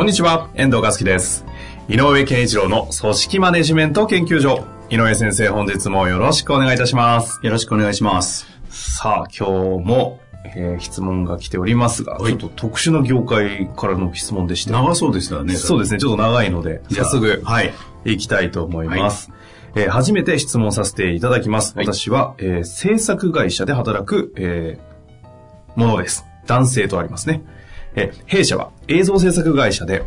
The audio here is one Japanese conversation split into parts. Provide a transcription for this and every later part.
こんにちは、遠藤和樹です。井上健一郎の組織マネジメント研究所。井上先生、本日もよろしくお願いいたします。よろしくお願いします。さあ、今日も、えー質問が来ておりますが、ちょっと特殊な業界からの質問でして。長そうですよね。そうですね、ちょっと長いので、早速、はい。いきたいと思います。えー初めて質問させていただきます。はい私は、えー制作会社で働く、えーものです。男性とありますね。え弊社は映像制作会社で、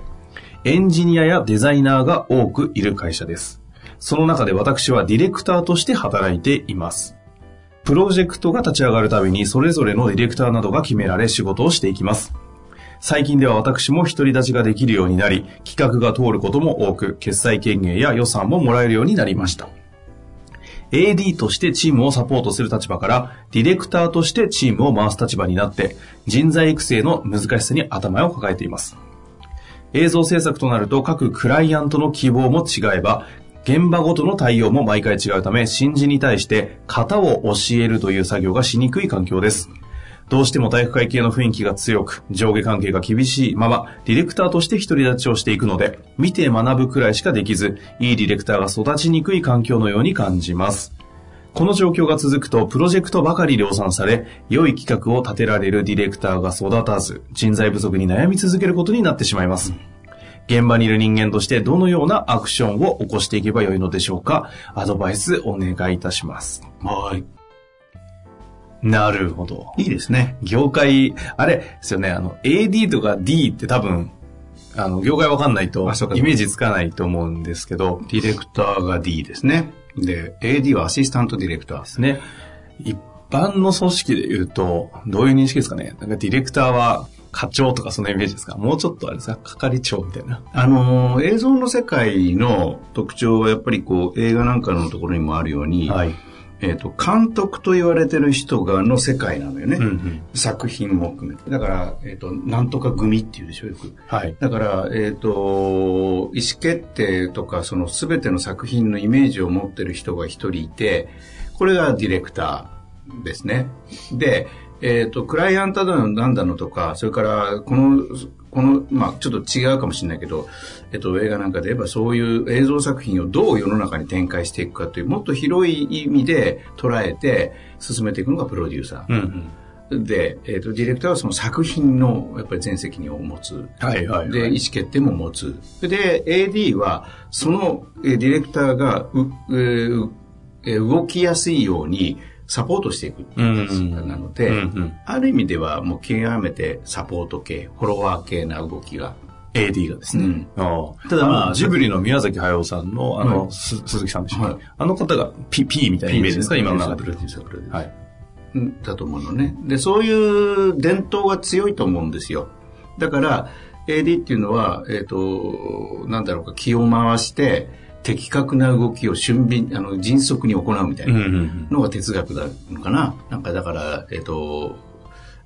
エンジニアやデザイナーが多くいる会社です。その中で私はディレクターとして働いています。プロジェクトが立ち上がるたびにそれぞれのディレクターなどが決められ仕事をしていきます。最近では私も独り立ちができるようになり、企画が通ることも多く、決済権限や予算ももらえるようになりました。AD としてチームをサポートする立場から、ディレクターとしてチームを回す立場になって、人材育成の難しさに頭を抱えています。映像制作となると各クライアントの希望も違えば、現場ごとの対応も毎回違うため、新人に対して型を教えるという作業がしにくい環境です。どうしても体育会系の雰囲気が強く、上下関係が厳しいまま、ディレクターとして独り立ちをしていくので、見て学ぶくらいしかできず、いいディレクターが育ちにくい環境のように感じます。この状況が続くと、プロジェクトばかり量産され、良い企画を立てられるディレクターが育たず、人材不足に悩み続けることになってしまいます。現場にいる人間としてどのようなアクションを起こしていけばよいのでしょうか？アドバイスお願いいたします。はい。なるほど。いいですね。業界、あれですよね、あの、AD とか D って多分、あの、業界わかんないとイメージつかないと思うんですけど、ディレクターが D ですね。で、AD はアシスタントディレクターで。すね。一般の組織で言うと、どういう認識ですかねなんかディレクターは課長とかそのイメージですかもうちょっとあれですか？係長みたいな。あのー、映像の世界の特徴はやっぱりこう、映画なんかのところにもあるように、はい。えっ、と、監督と言われてる人がの世界なのよね。うんうん。作品も含めて。だから、えっ、と、なんとか組っていうでしょ、よく。はい。だから、えっ、と、意思決定とか、その全ての作品のイメージを持ってる人が一人いて、これがディレクターですね。で、えっ、と、クライアントだの、なんだのとか、それから、この、この、まあ、ちょっと違うかもしれないけど、えっと、映画なんかで言えばそういう映像作品をどう世の中に展開していくかという、もっと広い意味で捉えて進めていくのがプロデューサうんうん。ー。で、えっと、ディレクターはその作品の、やっぱり全責任を持つ。はいはい、はい。で、意思決定も持つ。で、AD は、そのえーディレクターがう、えーえー動きやすいようにサポートしていくっていう形なので、うんうんある意味ではもう極めてサポート系、フォロワー系な動きが。AD がですね。ただまあジブリの宮崎駿さんの、あの、はいす鈴木さんでしたっけ、はいあの方が P, P みたいなイメージですか？今の中で。プロデューサー、プロデューサー。はい。うんだと思うのね。で、そういう伝統が強いと思うんですよ。だから、AD っていうのは、えっ、と、なんだろうか、気を回して、的確な動きを俊敏、あの、迅速に行うみたいなんのが哲学なのかな。なんかだから、えっ、と、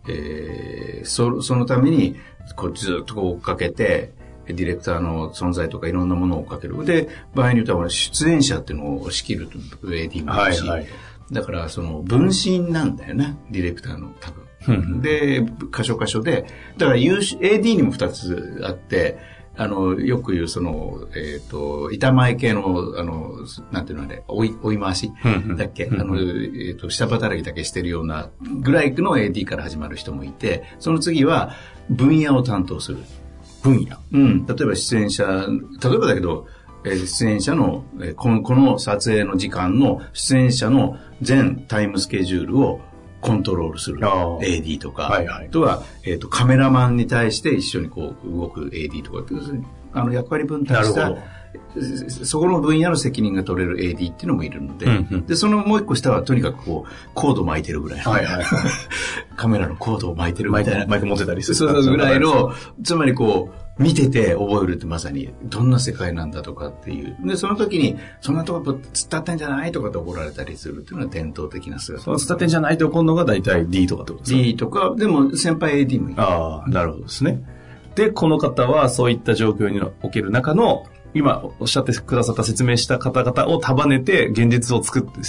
えーそそのために、こうずっとこう追っかけて、ディレクターの存在とかいろんなものを追っかける。で、場合によっては出演者っていうのを仕切る AD もあるし、はいはいだから、その、分身なんだよね、ディレクターの多うん分。で、箇所箇所で、だから AD にも2つあって、あの、よく言う、その、えっ、と、板前系の、あの、なんていうのあれ、追い、追い回しだっけ、あの、えっ、と、下働きだけしてるようなぐらいの AD から始まる人もいて、その次は、分野を担当する。分野？うん、例えば出演者、例えばだけど、えー出演者の、えーこの、この撮影の時間の出演者の全タイムスケジュールをコントロールする。AD とか、はいはい。あとは、えっ、と、カメラマンに対して一緒にこう動く AD とかっていう、あの、役割分担したなるほどそこの分野の責任が取れる AD っていうのもいるので、うんうんで、そのもう一個下はとにかくこう、コード巻いてるぐらいの。はいはい。カメラのコードを巻いてるみたいな。マイク持ってたりすそうる。そうぐらいの、つまりこう、見てて覚えるってまさに、どんな世界なんだとかっていう。で、その時に、そんなとこ突っ立ってんじゃないとかって怒られたりするっていうのは伝統的な姿。そのスタテンじゃないと怒るのが大体 D とかってことですか？D とか、でも先輩 AD もいる。ああ、なるほどですね。で、この方はそういった状況における中の、今おっしゃってくださった説明した方々を束ねて現実を作って、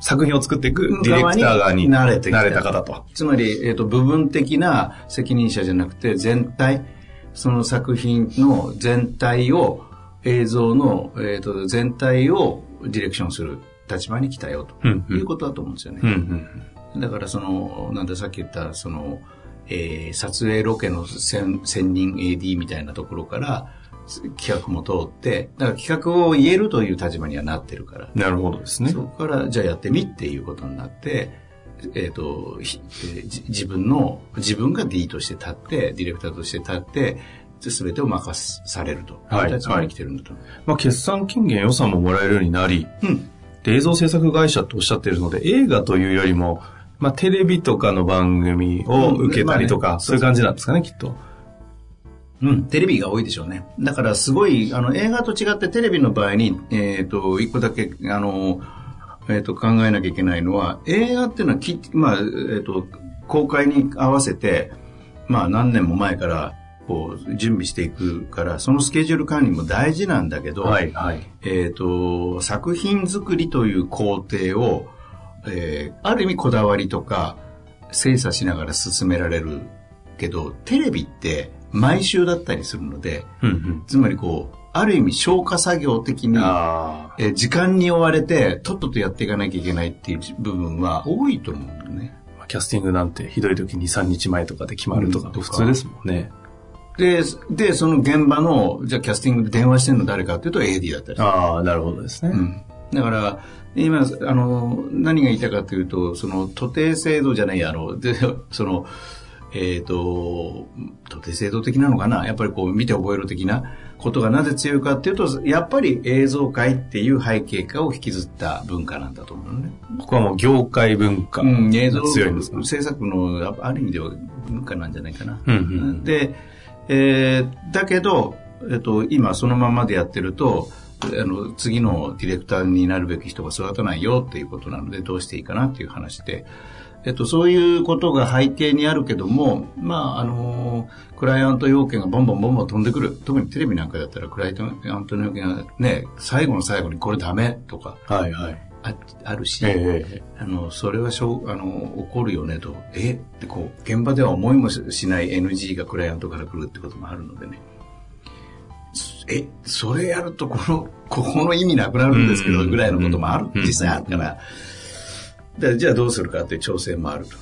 作品を作っていくディレクター側に慣れて慣れた方と。つまり、えっ、と、部分的な責任者じゃなくて、全体、その作品の全体を、映像の、えっ、と、全体をディレクションする立場に来たよ、とうんうんいうことだと思うんですよね。うんうん。だからその、なんださっき言った、その、えー撮影ロケの専専任 AD みたいなところから、企画も通って、だから企画を言えるという立場にはなってるから、なるほどですねそ。こから、じゃあやってみっていうことになって、えっ、と、ひえーじ自分の、自分が D として立って、ディレクターとして立って、すべてを任されると。はい立場に来てるんだと思う。まあ、決算権限予算ももらえるようになり、うん。で映像制作会社とおっしゃってるので、映画というよりも、まあ、テレビとかの番組を受けたりとか、うんまあねそういう感じなんですかね、きっと。うん、テレビが多いでしょうね。だからすごい、あの、映画と違ってテレビの場合に、えっ、と、一個だけ、あの、えっ、と、考えなきゃいけないのは、映画っていうのはき、まあ、えっ、と、公開に合わせて、まあ、何年も前から、こう、準備していくから、そのスケジュール管理も大事なんだけど、はい、はい。えっ、と、作品作りという工程を、えーある意味こだわりとか、精査しながら進められるけど、テレビって毎週だったりするので、うんうん。つまりこう、ある意味消化作業的に。えー時間に追われて、とっととやっていかなきゃいけないっていう部分は多いと思うんだよね。キャスティングなんてひどい時に3日前とかで決まるとか普通ですもんね。で、で、その現場の、じゃあキャスティングで電話してるの誰かっていうと AD だったりああ、なるほどですね。うんだから、今、あの、何が言いたいかというと、その、徒弟制度じゃないや、あの、で、その、えっ、と、徒弟制度的なのかな？やっぱりこう、見て覚える的なことがなぜ強いかっていうと、やっぱり映像界っていう背景化を引きずった文化なんだと思うのね。ここはもう業界文化うん、映像が強いんですか、制作の、あある意味では文化なんじゃないかな。うんうんで、えーだけど、えっと、今そのままでやってると、あの、次のディレクターになるべき人が育たないよっていうことなので、どうしていいかなっていう話で、えっと、そういうことが背景にあるけども、まあ、あの、クライアント要件がボンボンボンボン飛んでくる。特にテレビなんかだったら、クライアントの要件がね、最後の最後にこれダメとかはいはい。ああるし、ええあの、それはしょう、あの、起こるよねと、え？ってこう、現場では思いもしない NG がクライアントから来るってこともあるのでね。え、それやるとこの、ここの意味なくなるんですけど、うんぐらいのこともある、うん実際あるから。でじゃあどうするかっていう調整もあると。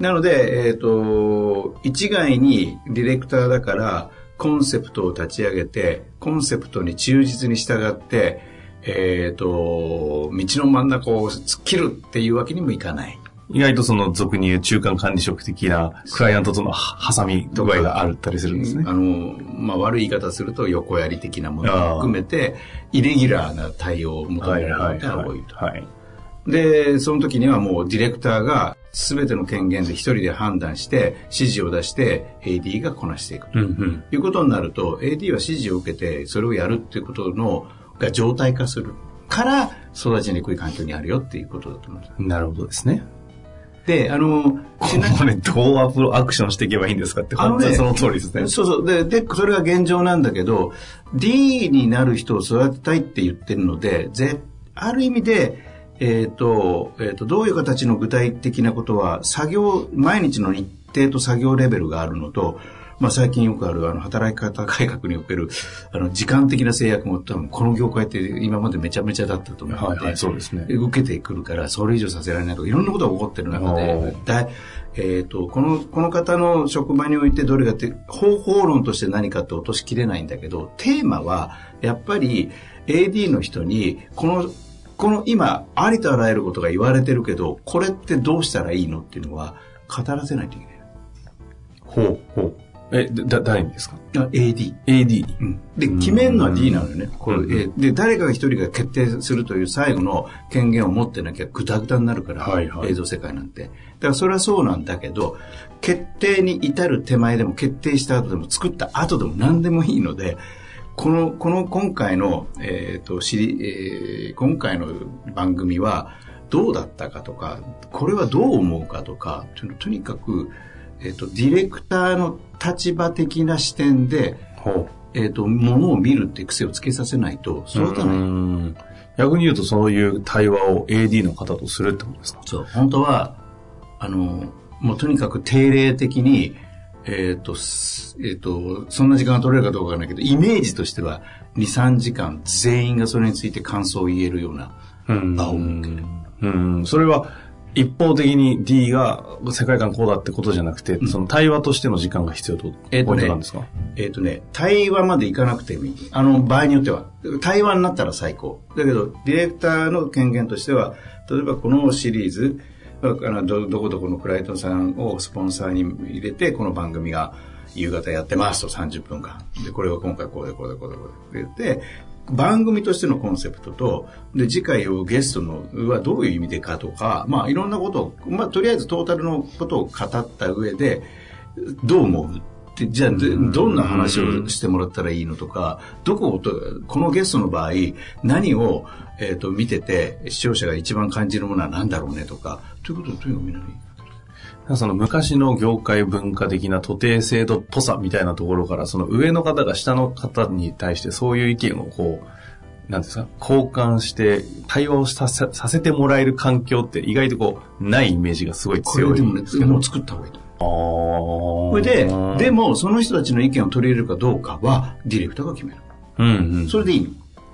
なので、えっ、と、一概にディレクターだから、コンセプトを立ち上げて、コンセプトに忠実に従って、えっ、と、道の真ん中を突っ切るっていうわけにもいかない。意外とその俗に言う中間管理職的なクライアントとのは挟み具合があったりするんですね。あの、まあ、悪い言い方すると横やり的なものを含めて、イレギュラーな対応を求められることが多いと。はい。で、その時にはもうディレクターが全ての権限で一人で判断して、指示を出して AD がこなしていくとうんうん。いうことになると、AD は指示を受けて、それをやるっていうことの、が常態化するから、育ちにくい環境にあるよっていうことだと思います。なるほどですね。で、あの、ちなこれどうアプロアクションしていけばいいんですかって、本当にその通りですね。そうそう。で、で、それが現状なんだけど、D になる人を育てたいって言ってるので、ぜ、ある意味で、えっ、と、えっ、と、どういう形の具体的なことは、作業、毎日の日程と作業レベルがあるのと、まあ最近よくある、あの、働き方改革における、あの、時間的な制約も多分、この業界って今までめちゃめちゃだったと思うので、はいはい、そうですね。受けてくるから、それ以上させられないとか、いろんなことが起こってる中おでー、だえっ、と、この、この方の職場においてどれかって、方法論として何かって落としきれないんだけど、テーマは、やっぱり AD の人に、この、この今、ありとあらゆることが言われてるけど、これってどうしたらいいのっていうのは、語らせないといけない。ほう、ほう。え、だ、誰にですか？あ ?AD。?AD に。うんで、決めるのは D なのよね。これうんえーで、誰かが一人が決定するという最後の権限を持ってなきゃグダグダになるから、はいはい映像世界なんて。だからそれはそうなんだけど、決定に至る手前でも決定した後でも作った後でも何でもいいので、この、この今回の、えっ、と、知り、えー今回の番組はどうだったかとか、これはどう思うかとか、ととにかく、えっ、と、ディレクターの立場的な視点で、ほえっ、と、ものを見るって癖をつけさせないと育たない。ん逆に言うとそういう対話を AD の方とするってことですか？そう、本当は、あの、もうとにかく定例的に、えっ、と、すえっ、と、そんな時間が取れるかどうかわからないけど、イメージとしては、2、3時間全員がそれについて感想を言えるようなうん場を設ける。うん。それは一方的に D が世界観こうだってことじゃなくて、その対話としての時間が必要と？えっとねなんですか、えっ、とね、対話までいかなくてもいい。あの、場合によっては。対話になったら最高。だけど、ディレクターの権限としては、例えばこのシリーズ、あのどどこどこのクライトンさんをスポンサーに入れて、この番組が夕方やってますと30分間。で、これは今回こうでこうでこうでこうで。って言って、番組としてのコンセプトと、で、次回をゲストのはどういう意味でかとか、まあいろんなことを、まあとりあえずトータルのことを語った上で、どう思うって、じゃあ、でどんな話をしてもらったらいいのとか、どこをと、このゲストの場合、何を、えっ、と、見てて、視聴者が一番感じるものは何だろうねとか、ということをとにかくみんなに。その昔の業界文化的な徒弟制度っぽさみたいなところから、その上の方が下の方に対してそういう意見をこう、なんですか、交換して対話をさせさせてもらえる環境って意外とこう、ないイメージがすごい強いんですけど。もう作った方がいいと。あーそれで、でも、その人たちの意見を取り入れるかどうかは、ディレクターが決める。うんうん。それでいいの。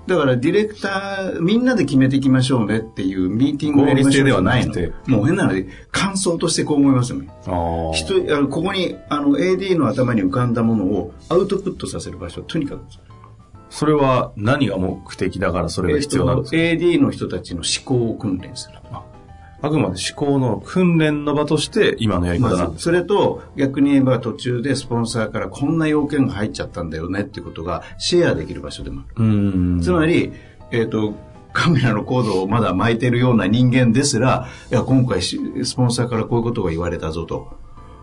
だから、ディレクター、みんなで決めていきましょうねっていうミーティングをやりましょうじゃないの。もう変なので、感想としてこう思いますよね。あー人あのここにあの AD の頭に浮かんだものをアウトプットさせる場所とにかくそれは何が目的だからそれが必要なんですか、えっと AD の人たちの思考を訓練する。あくまで思考の訓練の場として今のやり方なんですそれと逆に言えば途中でスポンサーからこんな要件が入っちゃったんだよねっていうことがシェアできる場所でもある。うん。つまり、えっ、と、カメラのコードをまだ巻いてるような人間ですら、いや、今回しスポンサーからこういうことが言われたぞと。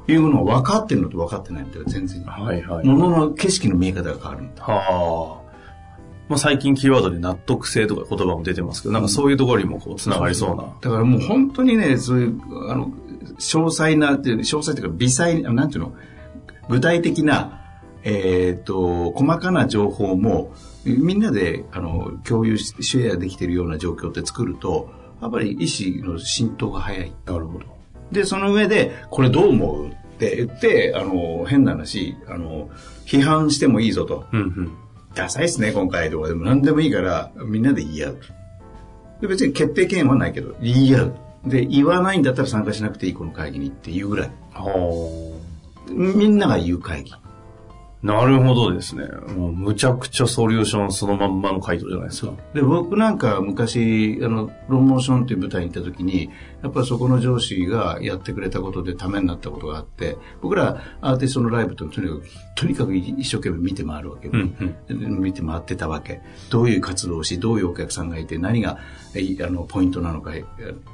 いうのを分かってるのと分かってないのと全然。はいはい。ものの景色の見え方が変わるんだ。はあ。まあ、最近キーワードで納得性とか言葉も出てますけど、なんかそういうところにもこう、つながりそうな。だからもう本当にね、そういう、あの、詳細な、詳細というか微細、なんていうの、具体的な、えっ、と、細かな情報も、みんなで、あの、共有し、シェアできているような状況って作ると、やっぱり意思の浸透が早い。なるほど。で、その上で、これどう思う？って言って、あの、変な話、あの、批判してもいいぞと。うんうん。ダサいっすね、今回とかでも何でもいいから、みんなで言い合う。で別に決定権はないけど、言い合う。で、言わないんだったら参加しなくていい、この会議にっていうぐらい。はみんなが言う会議。あ。なるほどですね。もうむちゃくちゃソリューションそのまんまの回答じゃないですか。で、僕なんか昔、あの、ロンモーションっていう舞台に行った時に、やっぱりそこの上司がやってくれたことでためになったことがあって、僕らアーティストのライブってとにかく、とにかく一生懸命見て回るわけ、うんで見て回ってたわけ。どういう活動をし、どういうお客さんがいて、何がえあのポイントなのかっ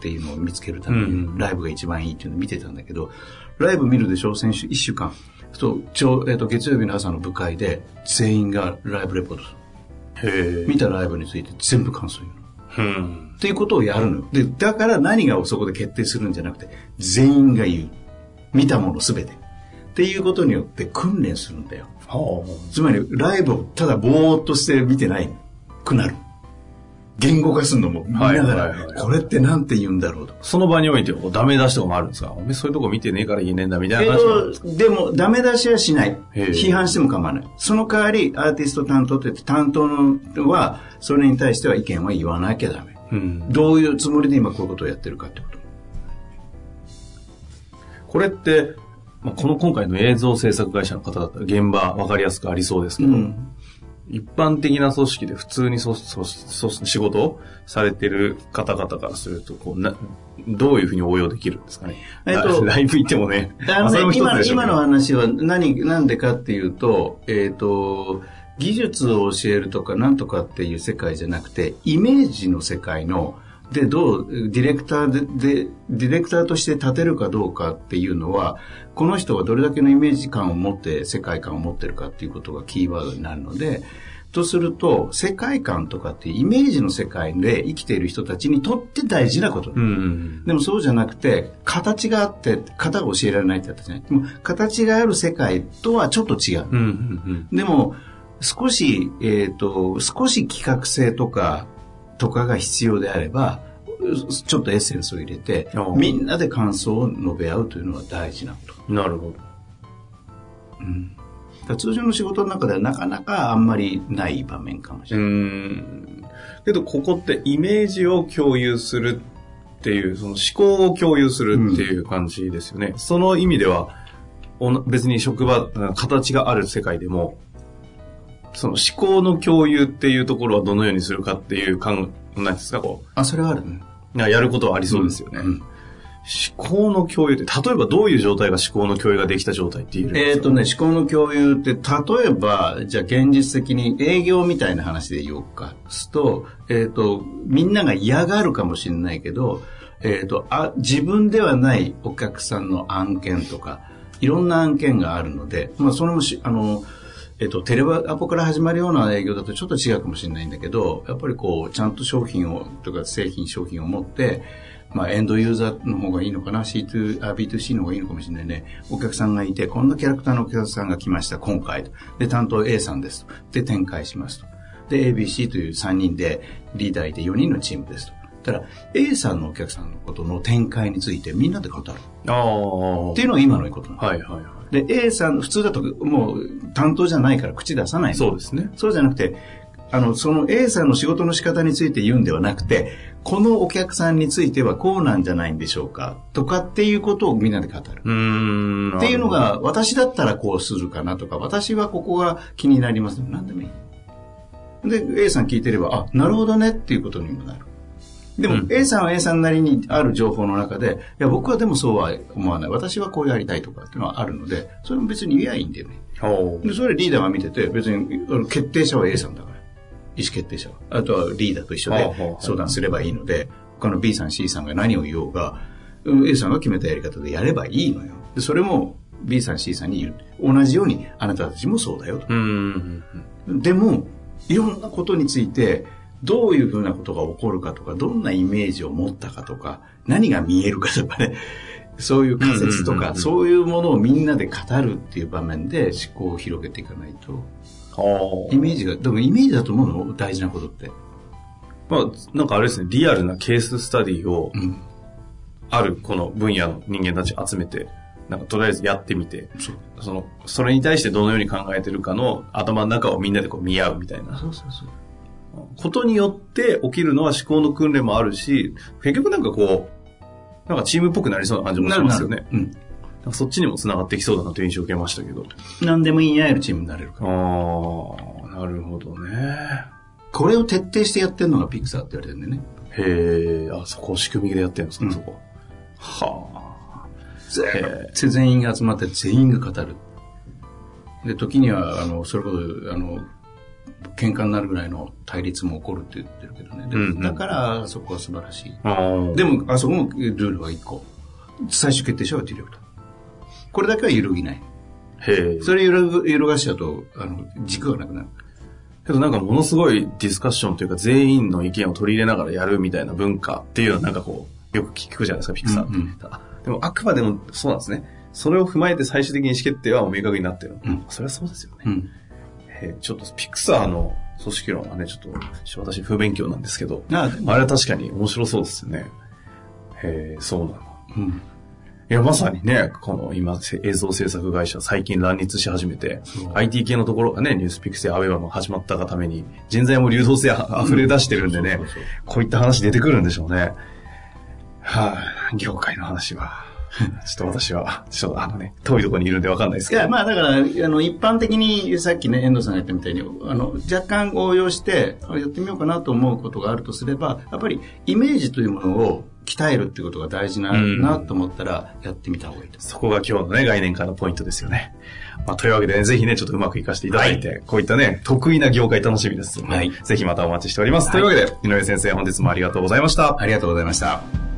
ていうのを見つけるために、うんライブが一番いいっていうのを見てたんだけど、ライブ見るでしょ？先週1週間。そうちょえっと月曜日の朝の部会で全員がライブレポートする。見たライブについて全部感想言うの。うん。っていうことをやるの。で、だから何がそこで決定するんじゃなくて、全員が言う。見たものすべて。っていうことによって訓練するんだよ。はつまり、ライブをただぼーっとして見てないくなる。言語化するのも見ながら、これってなんて言うんだろうと。あ。その場においてダメ出しとかもあるんですか？お前そういうとこ見てねえから言えねえんだみたえいな話もあるんですかーでも、ダメ出しはしない。批判しても構わない。その代わり、アーティスト担当って担当のは、それに対しては意見は言わなきゃダメ。うん。どういうつもりで今こういうことをやってるかってこと。これって、まあ、この今回の映像制作会社の方だったら現場わかりやすくありそうですけど、うん一般的な組織で普通にそそそ仕事をされてる方々からすると、こうな、どういうふうに応用できるんですかね。えっとライブ行ってもね。あのね今今の話は何、なんでかっていうと、えっ、と、技術を教えるとかなんとかっていう世界じゃなくて、イメージの世界の、で、どう、ディレクターで、で、ディレクターとして立てるかどうかっていうのは、この人がどれだけのイメージ感を持って、世界観を持ってるかっていうことがキーワードになるので、とすると、世界観とかっていうイメージの世界で生きている人たちにとって大事なこと。うんうんでもそうじゃなくて、形があって、型が教えられないってやったじゃない。でも形がある世界とはちょっと違う。うん。うんうんでも、少し、えっ、と、少し企画性とか、とかが必要であれば、ちょっとエッセンスを入れてみんなで感想を述べ合うというのは大事なこと。うん。なるほど。だから通常の仕事の中ではなかなかあんまりない場面かもしうれない。ん。けど、ここってイメージを共有するっていう、その思考を共有するっていう感じですよね。その意味では、別に職場、形がある世界でも、その思考の共有っていうところはどのようにするかっていう感、なんですか、こあ、それはあるね。う、やることはありそうですよね。うん思考の共有って、例えばどういう状態が思考の共有ができた状態って言えるんでえっ、すかとね、思考の共有って、例えば、じゃあ現実的に営業みたいな話で言おうか。すと、えっ、と、みんなが嫌がるかもしれないけど、えっ、とあ、自分ではないお客さんの案件とか、いろんな案件があるので、まあ、それもし、あの、えっと、テレワアポから始まるような営業だとちょっと違うかもしれないんだけど、やっぱりこう、ちゃんと商品を、とか製品、商品を持って、まあ、エンドユーザーの方がいいのかな ?C2、あ B2C の方がいいのかもしれないね。お客さんがいて、こんなキャラクターのお客さんが来ました、今回と。で、担当 A さんですと。で、展開しますと。で、ABC という3人で、リーダーいて4人のチームですと。たら、A さんのお客さんのことの展開についてみんなで語る。ああ。っていうのが今のことなの。はいはいはい。で、A さん、普通だともう担当じゃないから口出さないのそうですね。そうじゃなくて、あの、その A さんの仕事の仕方について言うんではなくて、このお客さんについてはこうなんじゃないんでしょうかとかっていうことをみんなで語る。うーん。っていうのが、私だったらこうするかなとか、私はここが気になります。何でもいい。で、A さん聞いてれば、あ、なるほどねっていうことにもなる。でも、うん A さんは A さんなりにある情報の中で、いや、僕はでもそうは思わない。私はこうやりたいとかっていうのはあるので、それも別に言えばいいんだよね。で、それリーダーが見てて、別に決定者は A さんだから。意思決定者は。あとはリーダーと一緒で相談すればいいので、他の B さん C さんが何を言おうが、うん A さんが決めたやり方でやればいいのよ。で、それも B さん C さんに言う。同じようにあなたたちもそうだよと。でも、いろんなことについて、どういうふうなことが起こるかとか、どんなイメージを持ったかとか、何が見えるかとかね、そういう仮説とか、そういうものをみんなで語るっていう場面で思考を広げていかないと、はイメージが、でもイメージだと思うの？大事なことって。まあ、なんかあれですね、リアルなケーススタディを、うん。あるこの分野の人間たち集めて、なんかとりあえずやってみて。その、それに対してどのように考えてるかの頭の中をみんなでこう見合うみたいなそうそうそう。ことによって起きるのは思考の訓練もあるし、結局なんかこう、なんかチームっぽくなりそうな感じもしますよね。うん。なんかそっちにも繋がってきそうだなという印象を受けましたけど。何でも言い合えるチームになれるかあら。あ、なるほどね。これを徹底してやってるのがピクサーって言われてるんだよね。へえ、あ、そこを仕組みでやってるんですか、うんそこ。はへ全全員が集まって全員が語る。で、時には、あの、それこそ、あの、喧嘩になるぐらいの対立も起こるって言ってるけどね。でうんうんだから、そこは素晴らしい。でも、あそこもルールは一個。最終決定者はディレクター。これだけは揺るぎない。へえ。それ揺るぐ揺るがしちゃうと、あの、軸がなくなる。けどなんかものすごいディスカッションというか全員の意見を取り入れながらやるみたいな文化っていうのはなんかこう、よく聞くじゃないですか、ピクサーって。うんうんあでもあくまでもそうなんですね。それを踏まえて最終的に意思決定は明確になってる。うんそれはそうですよね。うん。へえちょっとピクサーの組織論はね、ちょっと私不勉強なんですけど、ああ、れは確かに面白そうですよね。へえ、そうなんだ。うん。いや、まさにね、この今、映像制作会社、最近乱立し始めて IT 系のところがね、ニュースピックスやアウェイバも始まったがために、人材も流動性あ溢れ出してるんでねこういった話出てくるんでしょうね。はい、業界の話は。ちょっと私は、ちょっとあのね、遠いところにいるんでわかんないですけど。いや、まあだから、あの、一般的に、さっきね、遠藤さんが言ったみたいに、あの、若干応用して、やってみようかなと思うことがあるとすれば、やっぱりイメージというものを鍛えるっていうことが大事な、なと思ったら、やってみた方がいいと。そこが今日のね、概念化のポイントですよね。まあ、というわけでね、ぜひね、ちょっとうまくいかせていただいて、はい、こういったね、得意な業界楽しみです、はい。ぜひまたお待ちしております。はい、というわけで、井上先生、本日もありがとうございました。ありがとうございました。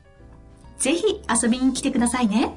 ぜひ遊びに来てくださいね。